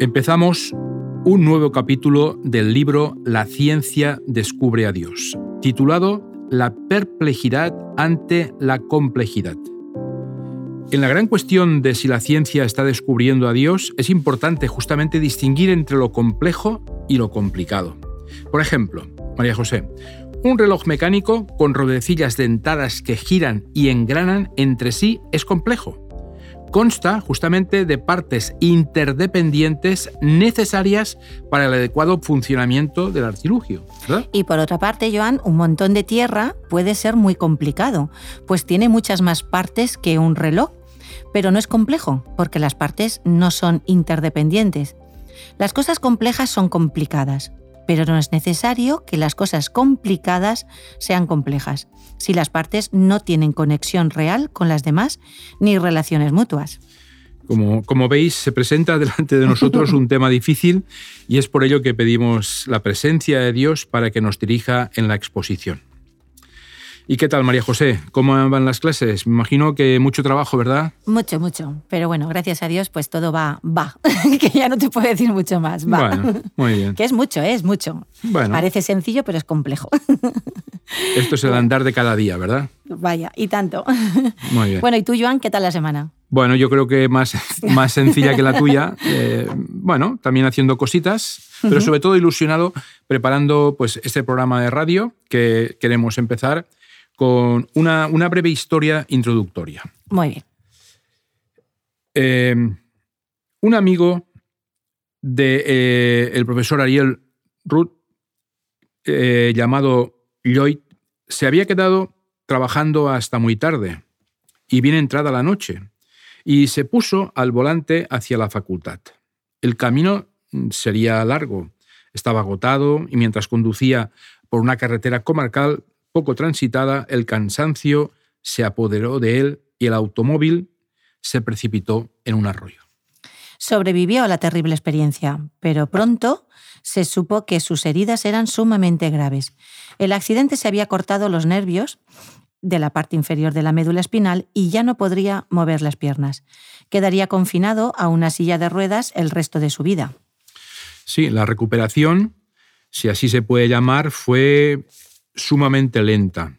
Empezamos un nuevo capítulo del libro La ciencia descubre a Dios, titulado La perplejidad ante la complejidad. En la gran cuestión de si la ciencia está descubriendo a Dios, es importante justamente distinguir entre lo complejo y lo complicado. Por ejemplo, María José, un reloj mecánico con rodecillas dentadas que giran y engranan entre sí es complejo consta justamente de partes interdependientes necesarias para el adecuado funcionamiento del artilugio. Y por otra parte, Joan, un montón de tierra puede ser muy complicado, pues tiene muchas más partes que un reloj, pero no es complejo, porque las partes no son interdependientes. Las cosas complejas son complicadas, pero no es necesario que las cosas complicadas sean complejas, si las partes no tienen conexión real con las demás ni relaciones mutuas. Como, como, veis, se presenta delante de nosotros un tema difícil y es por ello que pedimos la presencia de Dios para que nos dirija en la exposición. ¿Y qué tal, María José? ¿Cómo van las clases? Me imagino que mucho trabajo, ¿verdad? Mucho, mucho. Pero bueno, gracias a Dios, pues todo va, va. que ya no te puedo decir mucho más. Va. Bueno, muy bien. que es mucho, ¿eh? es mucho. Bueno. Parece sencillo, pero es complejo. Esto es el andar de cada día, ¿verdad? Vaya, y tanto. Muy bien. Bueno, ¿y tú, Joan, qué tal la semana? Bueno, yo creo que más, más sencilla que la tuya. Eh, bueno, también haciendo cositas, pero sobre todo ilusionado preparando pues, este programa de radio que queremos empezar con una, breve historia introductoria. Muy bien. Em, un amigo del de, eh, el profesor Ariel Ruth, eh, llamado Lloyd, se había quedado trabajando hasta muy tarde y bien entrada la noche, y se puso al volante hacia la facultad. El camino sería largo, estaba agotado y mientras conducía por una carretera comarcal poco transitada, el cansancio se apoderó de él y el automóvil se precipitó en un arroyo. Sobrevivió a la terrible experiencia, pero pronto se supo que sus heridas eran sumamente graves. El accidente se había cortado los nervios de la parte inferior de la médula espinal y ya no podría mover las piernas. Quedaría confinado a una silla de ruedas el resto de su vida. Sí, la recuperación, si así se puede llamar, fue sumamente lenta.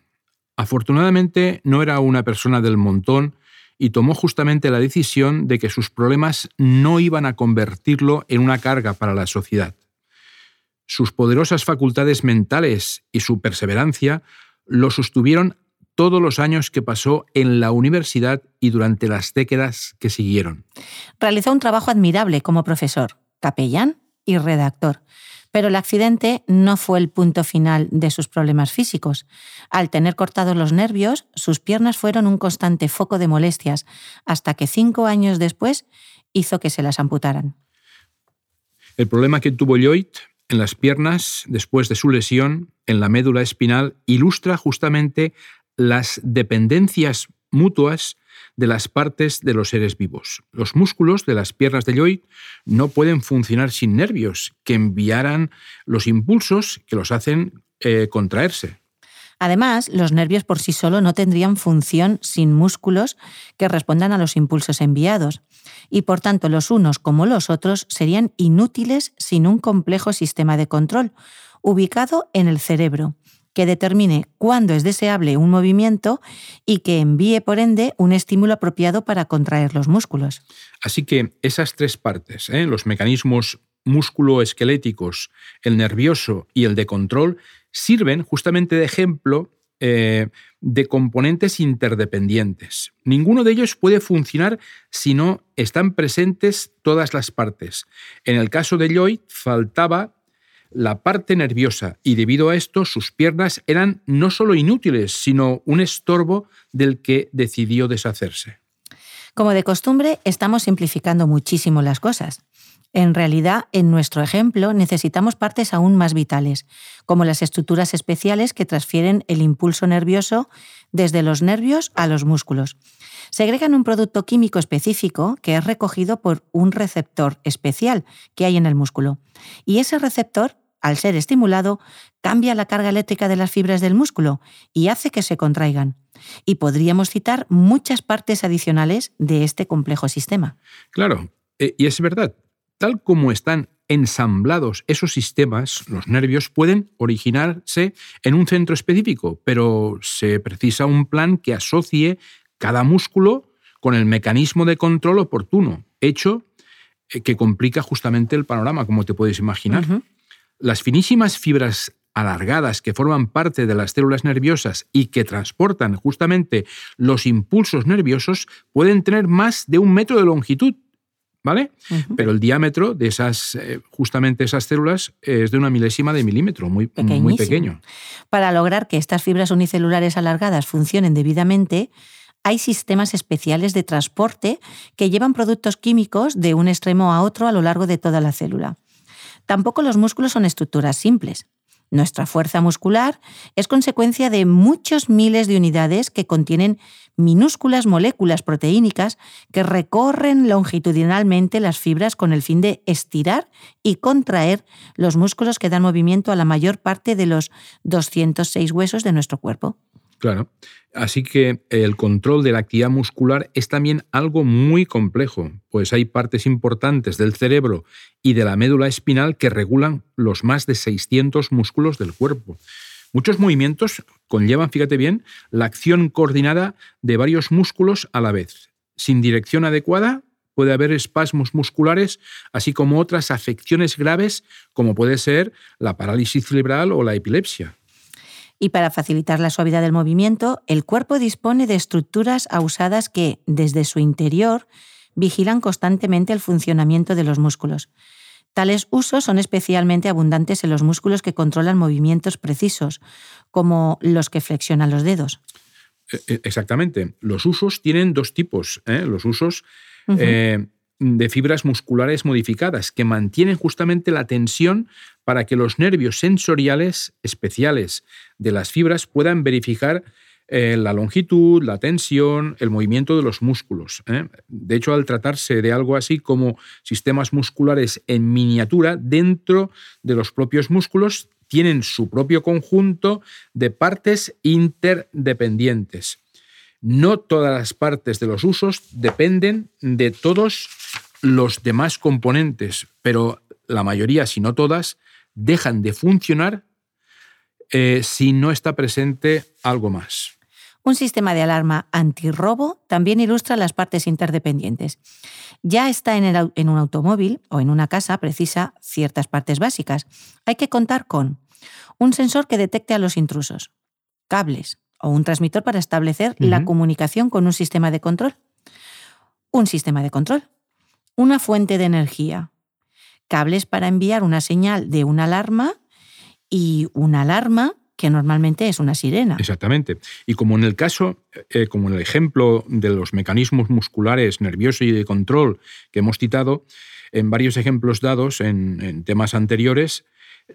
Afortunadamente no era una persona del montón y tomó justamente la decisión de que sus problemas no iban a convertirlo en una carga para la sociedad. Sus poderosas facultades mentales y su perseverancia lo sostuvieron todos los años que pasó en la universidad y durante las décadas que siguieron. Realizó un trabajo admirable como profesor, capellán y redactor. Pero el accidente no fue el punto final de sus problemas físicos. Al tener cortados los nervios, sus piernas fueron un constante foco de molestias, hasta que cinco años después hizo que se las amputaran. El problema que tuvo Lloyd en las piernas después de su lesión en la médula espinal ilustra justamente las dependencias mutuas de las partes de los seres vivos. Los músculos de las piernas de Lloyd no pueden funcionar sin nervios que enviaran los impulsos que los hacen eh, contraerse. Además, los nervios por sí solo no tendrían función sin músculos que respondan a los impulsos enviados, y por tanto los unos como los otros serían inútiles sin un complejo sistema de control, ubicado en el cerebro, que determine cuándo es deseable un movimiento y que envíe, por ende, un estímulo apropiado para contraer los músculos. Así que esas tres partes, ¿eh? los mecanismos músculo-esqueléticos, el nervioso y el de control, sirven justamente de ejemplo eh, de componentes interdependientes. Ninguno de ellos puede funcionar si no están presentes todas las partes. En el caso de Lloyd faltaba la parte nerviosa y debido a esto sus piernas eran no solo inútiles, sino un estorbo del que decidió deshacerse. Como de costumbre, estamos simplificando muchísimo las cosas. En realidad, en nuestro ejemplo, necesitamos partes aún más vitales, como las estructuras especiales que transfieren el impulso nervioso desde los nervios a los músculos. Segregan un producto químico específico que es recogido por un receptor especial que hay en el músculo. Y ese receptor al ser estimulado, cambia la carga eléctrica de las fibras del músculo y hace que se contraigan. Y podríamos citar muchas partes adicionales de este complejo sistema. Claro, e, y es verdad, tal como están ensamblados esos sistemas, los nervios, pueden originarse en un centro específico, pero se precisa un plan que asocie cada músculo con el mecanismo de control oportuno, hecho eh, que complica justamente el panorama, como te puedes imaginar. Las finísimas fibras alargadas que forman parte de las células nerviosas y que transportan justamente los impulsos nerviosos pueden tener más de un metro de longitud, ¿vale? Pero el diámetro de esas, eh, justamente esas células es de una milésima de milímetro, muy, muy pequeño. Para lograr que estas fibras unicelulares alargadas funcionen debidamente, hay sistemas especiales de transporte que llevan productos químicos de un extremo a otro a lo largo de toda la célula. Tampoco los músculos son estructuras simples. Nuestra fuerza muscular es consecuencia de muchos miles de unidades que contienen minúsculas moléculas proteínicas que recorren longitudinalmente las fibras con el fin de estirar y contraer los músculos que dan movimiento a la mayor parte de los 206 huesos de nuestro cuerpo. Claro. Así que el control de la actividad muscular es también algo muy complejo, pues hay partes importantes del cerebro y de la médula espinal que regulan los más de 600 músculos del cuerpo. Muchos movimientos conllevan, fíjate bien, la acción coordinada de varios músculos a la vez. Sin dirección adecuada puede haber espasmos musculares, así como otras afecciones graves como puede ser la parálisis cerebral o la epilepsia. Y para facilitar la suavidad del movimiento, el cuerpo dispone de estructuras ausadas que, desde su interior, vigilan constantemente el funcionamiento de los músculos. Tales usos son especialmente abundantes en los músculos que controlan movimientos precisos, como los que flexionan los dedos. E, e, exactamente. Los usos tienen dos tipos. ¿eh? Los usos de fibras musculares modificadas que mantienen justamente la tensión para que los nervios sensoriales especiales de las fibras puedan verificar eh, la longitud, la tensión, el movimiento de los músculos. ¿eh? De hecho, al tratarse de algo así como sistemas musculares en miniatura, dentro de los propios músculos tienen su propio conjunto de partes interdependientes. No todas las partes de los usos dependen de todos los demás componentes, pero la mayoría, si no todas, dejan de funcionar eh, si no está presente algo más. Un sistema de alarma antirrobo también ilustra las partes interdependientes. Ya está en, en, un automóvil o en una casa precisa ciertas partes básicas. Hay que contar con un sensor que detecte a los intrusos, cables o un transmisor para establecer la comunicación con un sistema de control, un sistema de control, una fuente de energía, cables para enviar una señal de una alarma y una alarma que normalmente es una sirena. Exactamente. Y como en el caso, eh, como en el ejemplo de los mecanismos musculares nerviosos y de control que hemos citado, en varios ejemplos dados en, en temas anteriores,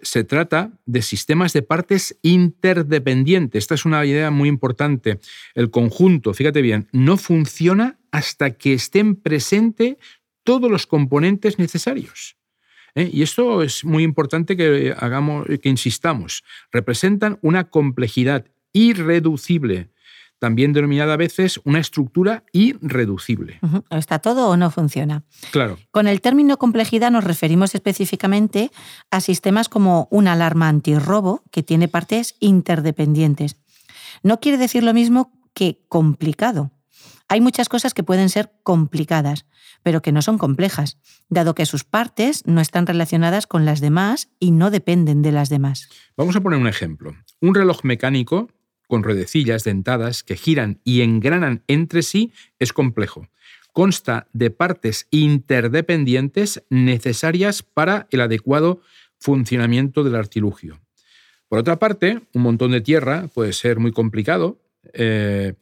se trata de sistemas de partes interdependientes. Esta es una idea muy importante. El conjunto, fíjate bien, no funciona hasta que estén presentes todos los componentes necesarios. ¿Eh? Y esto es muy importante que hagamos, que insistamos. Representan una complejidad irreducible, también denominada a veces una estructura irreducible. ¿Está todo o no funciona? Claro. Con el término complejidad nos referimos específicamente a sistemas como una alarma antirrobo que tiene partes interdependientes. No quiere decir lo mismo que complicado. Hay muchas cosas que pueden ser complicadas, pero que no son complejas, dado que sus partes no están relacionadas con las demás y no dependen de las demás. Vamos a poner un ejemplo. Un reloj mecánico con ruedecillas dentadas que giran y engranan entre sí es complejo. Consta de partes interdependientes necesarias para el adecuado funcionamiento del artilugio. Por otra parte, un montón de tierra puede ser muy complicado, eh,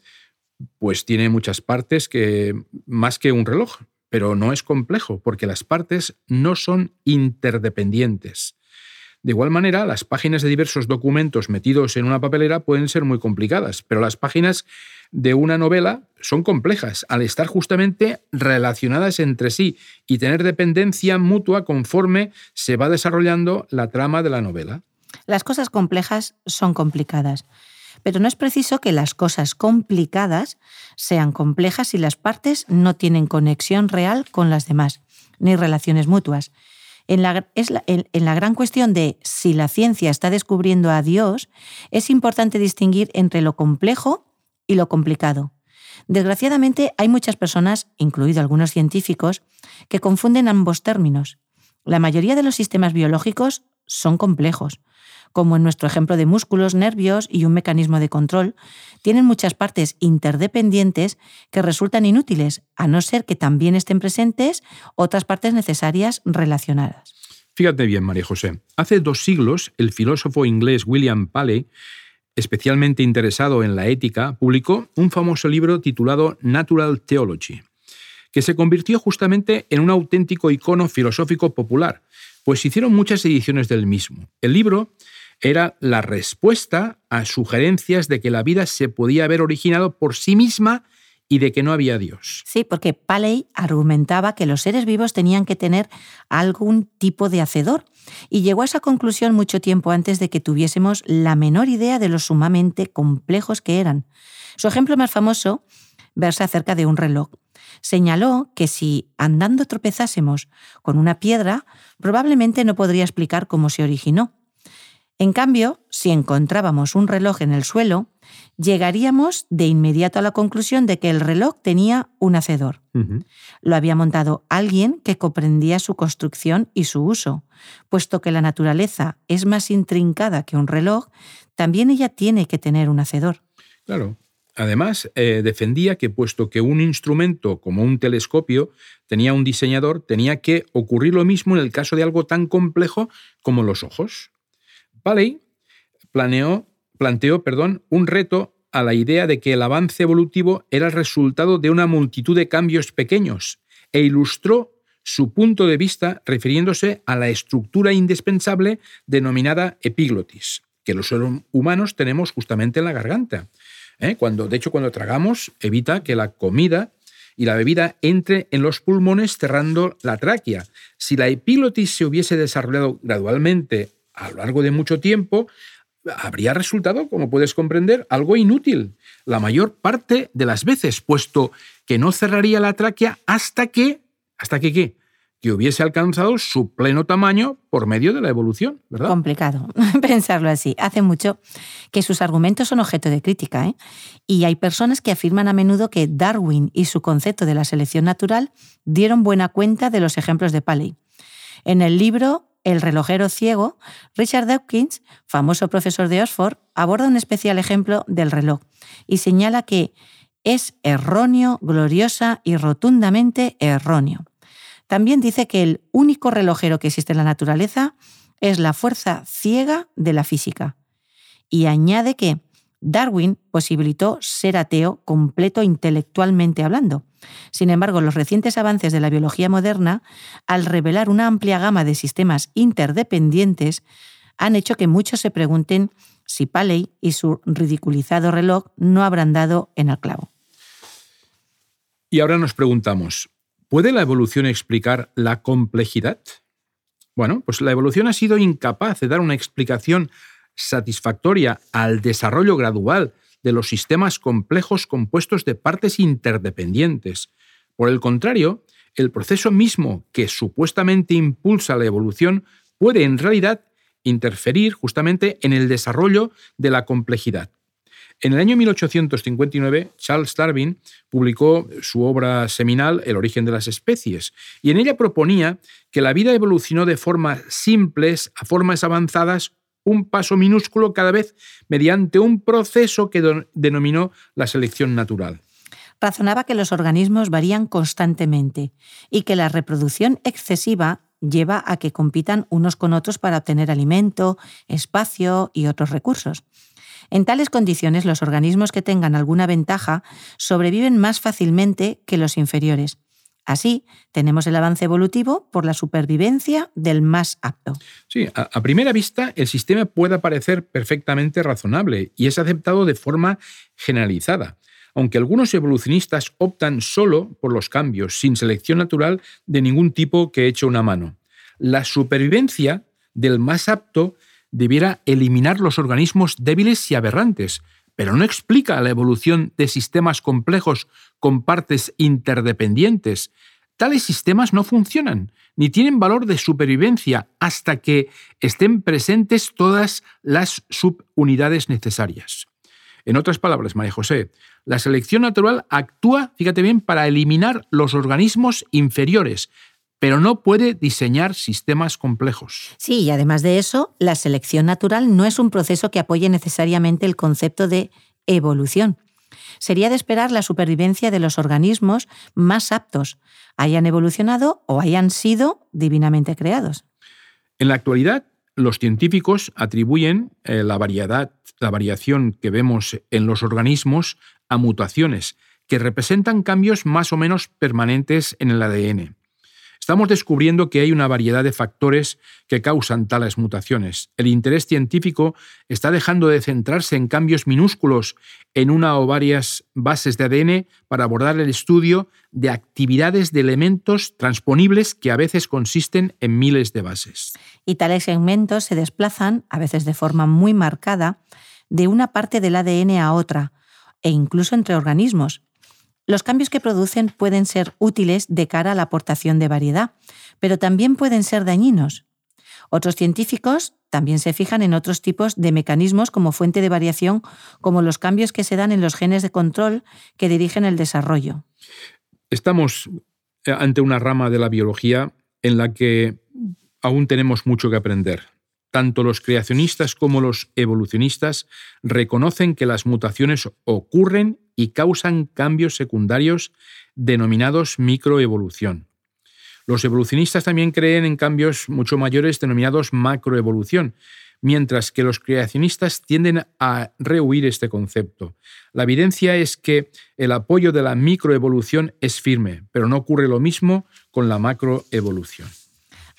pues tiene muchas partes que más que un reloj, pero no es complejo porque las partes no son interdependientes. De igual manera, las páginas de diversos documentos metidos en una papelera pueden ser muy complicadas, pero las páginas de una novela son complejas al estar justamente relacionadas entre sí y tener dependencia mutua conforme se va desarrollando la trama de la novela. Las cosas complejas son complicadas. Pero no es preciso que las cosas complicadas sean complejas si las partes no tienen conexión real con las demás. ni relaciones mutuas. En la, en la, gran cuestión de si la ciencia está descubriendo a Dios, es importante distinguir entre lo complejo y lo complicado. Desgraciadamente, hay muchas personas, incluidos algunos científicos, que confunden ambos términos. La mayoría de los sistemas biológicos son complejos, como en nuestro ejemplo de músculos, nervios y un mecanismo de control, tienen muchas partes interdependientes que resultan inútiles, a no ser que también estén presentes otras partes necesarias relacionadas. Fíjate bien, María José. Hace dos siglos, el filósofo inglés William Paley, especialmente interesado en la ética, publicó un famoso libro titulado Natural Theology, que se convirtió justamente en un auténtico icono filosófico popular, pues hicieron muchas ediciones del mismo. El libro era la respuesta a sugerencias de que la vida se podía haber originado por sí misma y de que no había Dios. Sí, porque Paley argumentaba que los seres vivos tenían que tener algún tipo de hacedor y llegó a esa conclusión mucho tiempo antes de que tuviésemos la menor idea de lo sumamente complejos que eran. Su ejemplo más famoso versa acerca de un reloj. Señaló que si andando tropezásemos con una piedra, probablemente no podría explicar cómo se originó. En cambio, si encontrábamos un reloj en el suelo, llegaríamos de inmediato a la conclusión de que el reloj tenía un hacedor. Lo había montado alguien que comprendía su construcción y su uso. Puesto que la naturaleza es más intrincada que un reloj, también ella tiene que tener un hacedor. Claro. Además, eh, defendía que puesto que un instrumento como un telescopio tenía un diseñador, tenía que ocurrir lo mismo en el caso de algo tan complejo como los ojos. Paley planteó perdón, un reto a la idea de que el avance evolutivo era el resultado de una multitud de cambios pequeños e ilustró su punto de vista refiriéndose a la estructura indispensable denominada epiglotis, que los humanos tenemos justamente en la garganta. ¿eh? Cuando, de hecho, cuando tragamos, evita que la comida y la bebida entre en los pulmones cerrando la tráquea. Si la epiglotis se hubiese desarrollado gradualmente a lo largo de mucho tiempo, habría resultado, como puedes comprender, algo inútil la mayor parte de las veces, puesto que no cerraría la tráquea hasta que, hasta que qué, que hubiese alcanzado su pleno tamaño por medio de la evolución, ¿verdad? Complicado pensarlo así. Hace mucho que sus argumentos son objeto de crítica, ¿eh? y hay personas que afirman a menudo que Darwin y su concepto de la selección natural dieron buena cuenta de los ejemplos de Paley. En el libro el relojero ciego, Richard Dawkins, famoso profesor de Oxford, aborda un especial ejemplo del reloj y señala que es erróneo, gloriosa y rotundamente erróneo. También dice que el único relojero que existe en la naturaleza es la fuerza ciega de la física. Y añade que Darwin posibilitó ser ateo completo intelectualmente hablando. Sin embargo, los recientes avances de la biología moderna, al revelar una amplia gama de sistemas interdependientes, han hecho que muchos se pregunten si Paley y su ridiculizado reloj no habrán dado en el clavo. Y ahora nos preguntamos, ¿puede la evolución explicar la complejidad? Bueno, pues la evolución ha sido incapaz de dar una explicación satisfactoria al desarrollo gradual de los sistemas complejos compuestos de partes interdependientes. Por el contrario, el proceso mismo que supuestamente impulsa la evolución puede en realidad interferir justamente en el desarrollo de la complejidad. En el año 1859, Charles Darwin publicó su obra seminal El origen de las especies, y en ella proponía que la vida evolucionó de formas simples a formas avanzadas un paso minúsculo cada vez mediante un proceso que denominó la selección natural. Razonaba que los organismos varían constantemente y que la reproducción excesiva lleva a que compitan unos con otros para obtener alimento, espacio y otros recursos. En tales condiciones, los organismos que tengan alguna ventaja sobreviven más fácilmente que los inferiores, Así, tenemos el avance evolutivo por la supervivencia del más apto. Sí, a, primera vista el sistema puede parecer perfectamente razonable y es aceptado de forma generalizada, aunque algunos evolucionistas optan solo por los cambios, sin selección natural de ningún tipo que eche una mano. La supervivencia del más apto debiera eliminar los organismos débiles y aberrantes, pero no explica la evolución de sistemas complejos con partes interdependientes, tales sistemas no funcionan ni tienen valor de supervivencia hasta que estén presentes todas las subunidades necesarias. En otras palabras, María José, la selección natural actúa, fíjate bien, para eliminar los organismos inferiores, pero no puede diseñar sistemas complejos. Sí, y además de eso, la selección natural no es un proceso que apoye necesariamente el concepto de evolución. Sería de esperar la supervivencia de los organismos más aptos, hayan evolucionado o hayan sido divinamente creados. En la actualidad, los científicos atribuyen eh, la variedad, la variación que vemos en los organismos a mutaciones, que representan cambios más o menos permanentes en el ADN. Estamos descubriendo que hay una variedad de factores que causan tales mutaciones. El interés científico está dejando de centrarse en cambios minúsculos en una o varias bases de ADN para abordar el estudio de actividades de elementos transponibles que a veces consisten en miles de bases. Y tales segmentos se desplazan, a veces de forma muy marcada, de una parte del ADN a otra, e incluso entre organismos, los cambios que producen pueden ser útiles de cara a la aportación de variedad, pero también pueden ser dañinos. Otros científicos también se fijan en otros tipos de mecanismos como fuente de variación, como los cambios que se dan en los genes de control que dirigen el desarrollo. Estamos eh, ante una rama de la biología en la que aún tenemos mucho que aprender. Tanto los creacionistas como los evolucionistas reconocen que las mutaciones ocurren y causan cambios secundarios denominados microevolución. Los evolucionistas también creen en cambios mucho mayores denominados macroevolución, mientras que los creacionistas tienden a rehuir este concepto. La evidencia es que el apoyo de la microevolución es firme, pero no ocurre lo mismo con la macroevolución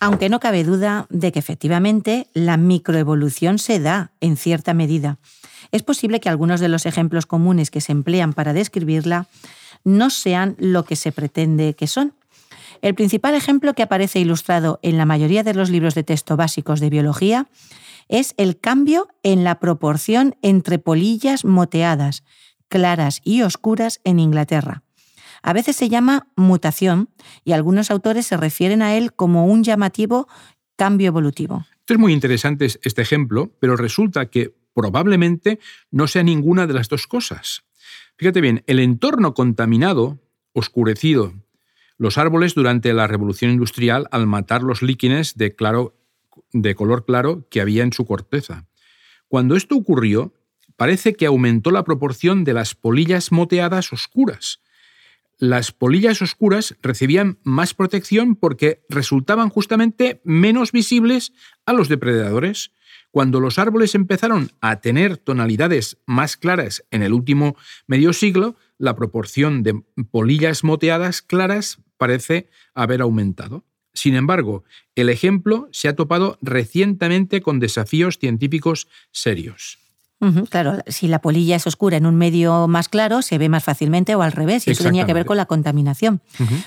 aunque no cabe duda de que efectivamente la microevolución se da en cierta medida. Es posible que algunos de los ejemplos comunes que se emplean para describirla no sean lo que se pretende que son. El principal ejemplo que aparece ilustrado en la mayoría de los libros de texto básicos de biología es el cambio en la proporción entre polillas moteadas, claras y oscuras en Inglaterra. A veces se llama mutación y algunos autores se refieren a él como un llamativo cambio evolutivo. es muy interesante este ejemplo, pero resulta que probablemente no sea ninguna de las dos cosas. Fíjate bien, el entorno contaminado, oscurecido, los árboles durante la revolución industrial al matar los líquenes de, claro, de color claro que había en su corteza. Cuando esto ocurrió, parece que aumentó la proporción de las polillas moteadas oscuras, las polillas oscuras recibían más protección porque resultaban justamente menos visibles a los depredadores. Cuando los árboles empezaron a tener tonalidades más claras en el último medio siglo, la proporción de polillas moteadas claras parece haber aumentado. Sin embargo, el ejemplo se ha topado recientemente con desafíos científicos serios claro, si la polilla es oscura en un medio más claro, se ve más fácilmente o al revés, y eso tenía que ver con la contaminación.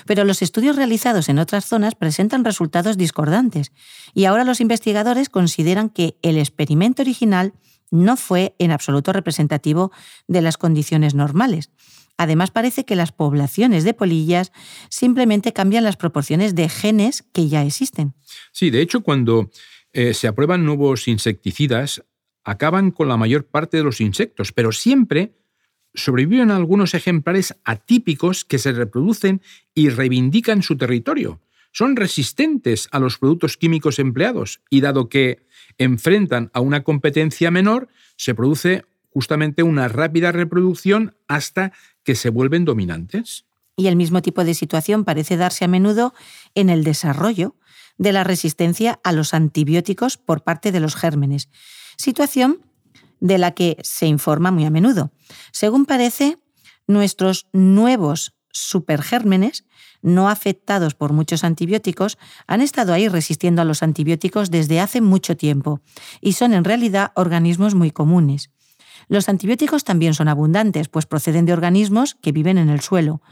Pero los estudios realizados en otras zonas presentan resultados discordantes, y ahora los investigadores consideran que el experimento original no fue en absoluto representativo de las condiciones normales. Además, parece que las poblaciones de polillas simplemente cambian las proporciones de genes que ya existen. Sí, de hecho, cuando eh, se aprueban nuevos insecticidas, acaban con la mayor parte de los insectos, pero siempre sobreviven algunos ejemplares atípicos que se reproducen y reivindican su territorio. Son resistentes a los productos químicos empleados y dado que enfrentan a una competencia menor, se produce justamente una rápida reproducción hasta que se vuelven dominantes. Y el mismo tipo de situación parece darse a menudo en el desarrollo de la resistencia a los antibióticos por parte de los gérmenes, situación de la que se informa muy a menudo. Según parece, nuestros nuevos supergérmenes, no afectados por muchos antibióticos, han estado ahí resistiendo a los antibióticos desde hace mucho tiempo y son en realidad organismos muy comunes. Los antibióticos también son abundantes, pues proceden de organismos que viven en el suelo.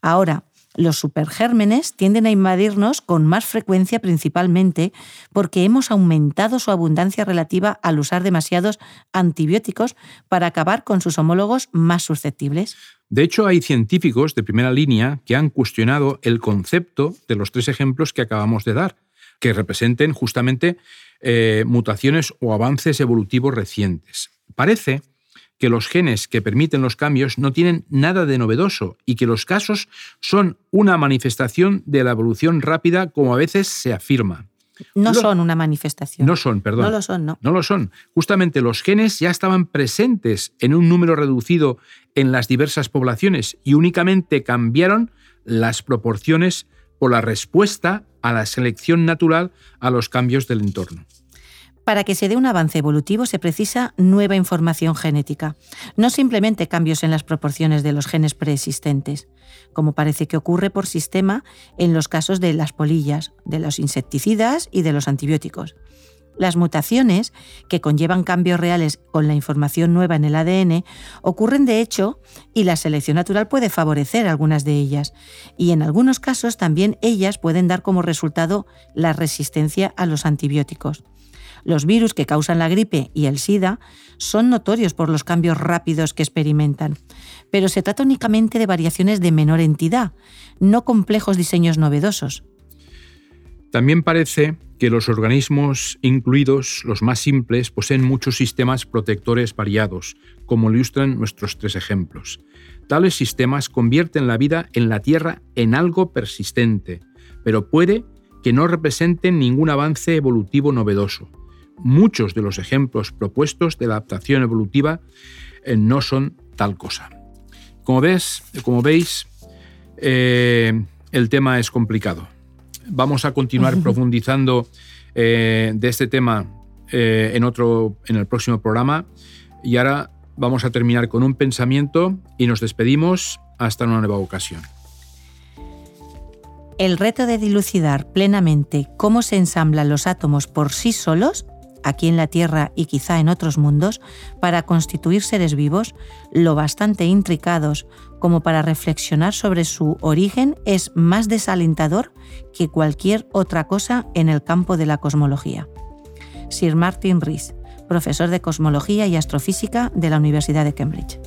Ahora, los supergérmenes tienden a invadirnos con más frecuencia principalmente porque hemos aumentado su abundancia relativa al usar demasiados antibióticos para acabar con sus homólogos más susceptibles. De hecho, hay científicos de primera línea que han cuestionado el concepto de los tres ejemplos que acabamos de dar, que representen justamente eh, mutaciones o avances evolutivos recientes. Parece que los genes que permiten los cambios no tienen nada de novedoso y que los casos son una manifestación de la evolución rápida como a veces se afirma. No son una manifestación. No son, perdón. No lo son, no. No lo son. Justamente los genes ya estaban presentes en un número reducido en las diversas poblaciones y únicamente cambiaron las proporciones por la respuesta a la selección natural a los cambios del entorno. Para que se dé un avance evolutivo se precisa nueva información genética, no simplemente cambios en las proporciones de los genes preexistentes, como parece que ocurre por sistema en los casos de las polillas, de los insecticidas y de los antibióticos. Las mutaciones, que conllevan cambios reales con la información nueva en el ADN, ocurren de hecho y la selección natural puede favorecer algunas de ellas. Y en algunos casos también ellas pueden dar como resultado la resistencia a los antibióticos. Los virus que causan la gripe y el SIDA son notorios por los cambios rápidos que experimentan, pero se trata únicamente de variaciones de menor entidad, no complejos diseños novedosos. También parece que los organismos, incluidos los más simples, poseen muchos sistemas protectores variados, como ilustran nuestros tres ejemplos. Tales sistemas convierten la vida en la Tierra en algo persistente, pero puede que no representen ningún avance evolutivo novedoso muchos de los ejemplos propuestos de la adaptación evolutiva eh, no son tal cosa. Como, ves, como veis, eh, el tema es complicado. Vamos a continuar profundizando eh, de este tema en, otro, en el próximo programa y ahora vamos a terminar con un pensamiento y nos despedimos hasta una nueva ocasión. El reto de dilucidar plenamente cómo se ensamblan los átomos por sí solos aquí en la Tierra y quizá en otros mundos, para constituir seres vivos lo bastante intricados como para reflexionar sobre su origen es más desalentador que cualquier otra cosa en el campo de la cosmología. Sir Martin Rees, profesor de cosmología y astrofísica de la Universidad de Cambridge.